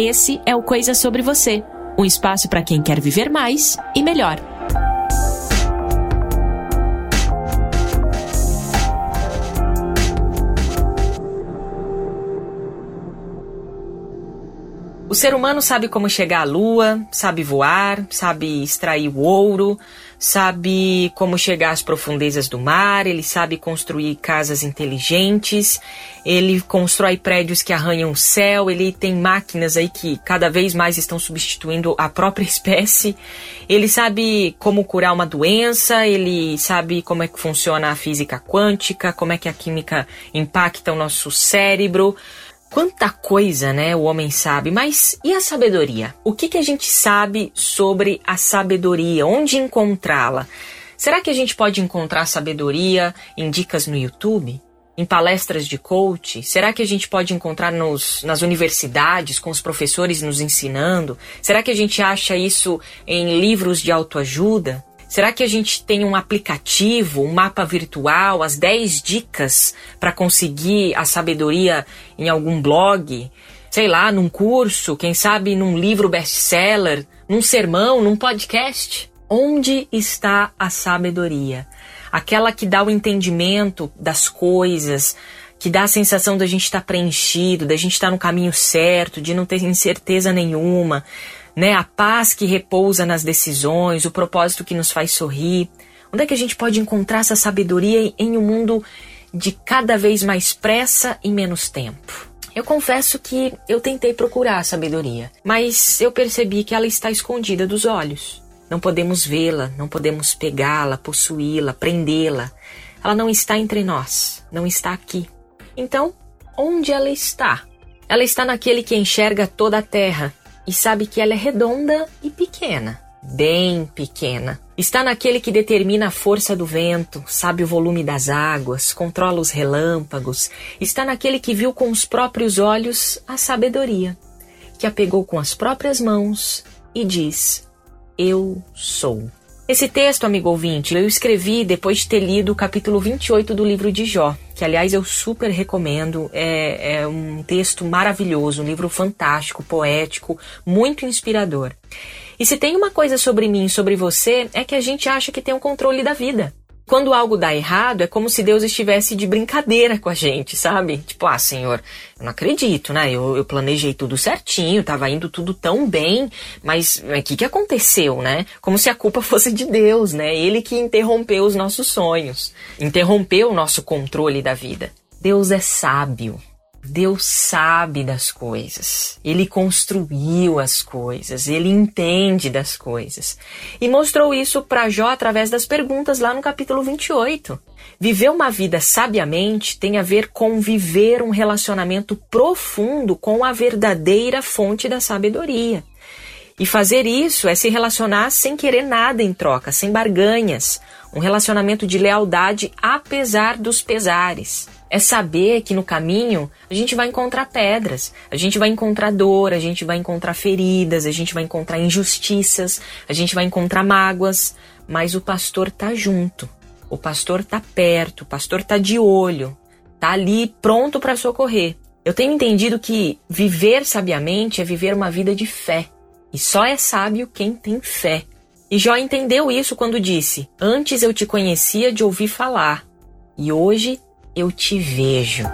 Esse é o Coisa Sobre Você um espaço para quem quer viver mais e melhor. O ser humano sabe como chegar à lua, sabe voar, sabe extrair o ouro, sabe como chegar às profundezas do mar, ele sabe construir casas inteligentes, ele constrói prédios que arranham o céu, ele tem máquinas aí que cada vez mais estão substituindo a própria espécie, ele sabe como curar uma doença, ele sabe como é que funciona a física quântica, como é que a química impacta o nosso cérebro. Quanta coisa, né, o homem sabe, mas e a sabedoria? O que, que a gente sabe sobre a sabedoria? Onde encontrá-la? Será que a gente pode encontrar sabedoria em dicas no YouTube? Em palestras de coach? Será que a gente pode encontrar nos, nas universidades, com os professores nos ensinando? Será que a gente acha isso em livros de autoajuda? Será que a gente tem um aplicativo, um mapa virtual, as 10 dicas para conseguir a sabedoria em algum blog? Sei lá, num curso, quem sabe num livro best-seller, num sermão, num podcast? Onde está a sabedoria? Aquela que dá o entendimento das coisas, que dá a sensação da gente estar tá preenchido, da gente estar tá no caminho certo, de não ter incerteza nenhuma, né? A paz que repousa nas decisões, o propósito que nos faz sorrir. Onde é que a gente pode encontrar essa sabedoria em um mundo de cada vez mais pressa e menos tempo? Eu confesso que eu tentei procurar a sabedoria, mas eu percebi que ela está escondida dos olhos. Não podemos vê-la, não podemos pegá-la, possuí-la, prendê-la. Ela não está entre nós, não está aqui. Então, onde ela está? Ela está naquele que enxerga toda a terra e sabe que ela é redonda e pequena, bem pequena. Está naquele que determina a força do vento, sabe o volume das águas, controla os relâmpagos. Está naquele que viu com os próprios olhos a sabedoria, que a pegou com as próprias mãos e diz: Eu sou. Esse texto, amigo ouvinte, eu escrevi depois de ter lido o capítulo 28 do livro de Jó, que aliás eu super recomendo. É, é um texto maravilhoso, um livro fantástico, poético, muito inspirador. E se tem uma coisa sobre mim sobre você, é que a gente acha que tem o controle da vida. Quando algo dá errado, é como se Deus estivesse de brincadeira com a gente, sabe? Tipo, ah, Senhor, eu não acredito, né? Eu, eu planejei tudo certinho, tava indo tudo tão bem, mas o que, que aconteceu, né? Como se a culpa fosse de Deus, né? Ele que interrompeu os nossos sonhos, interrompeu o nosso controle da vida. Deus é sábio. Deus sabe das coisas, Ele construiu as coisas, Ele entende das coisas. E mostrou isso para Jó através das perguntas lá no capítulo 28. Viver uma vida sabiamente tem a ver com viver um relacionamento profundo com a verdadeira fonte da sabedoria. E fazer isso é se relacionar sem querer nada em troca, sem barganhas, um relacionamento de lealdade apesar dos pesares. É saber que no caminho a gente vai encontrar pedras, a gente vai encontrar dor, a gente vai encontrar feridas, a gente vai encontrar injustiças, a gente vai encontrar mágoas, mas o pastor tá junto. O pastor tá perto, o pastor tá de olho, tá ali pronto para socorrer. Eu tenho entendido que viver sabiamente é viver uma vida de fé. E só é sábio quem tem fé. E Jó entendeu isso quando disse: Antes eu te conhecia de ouvir falar, e hoje eu te vejo.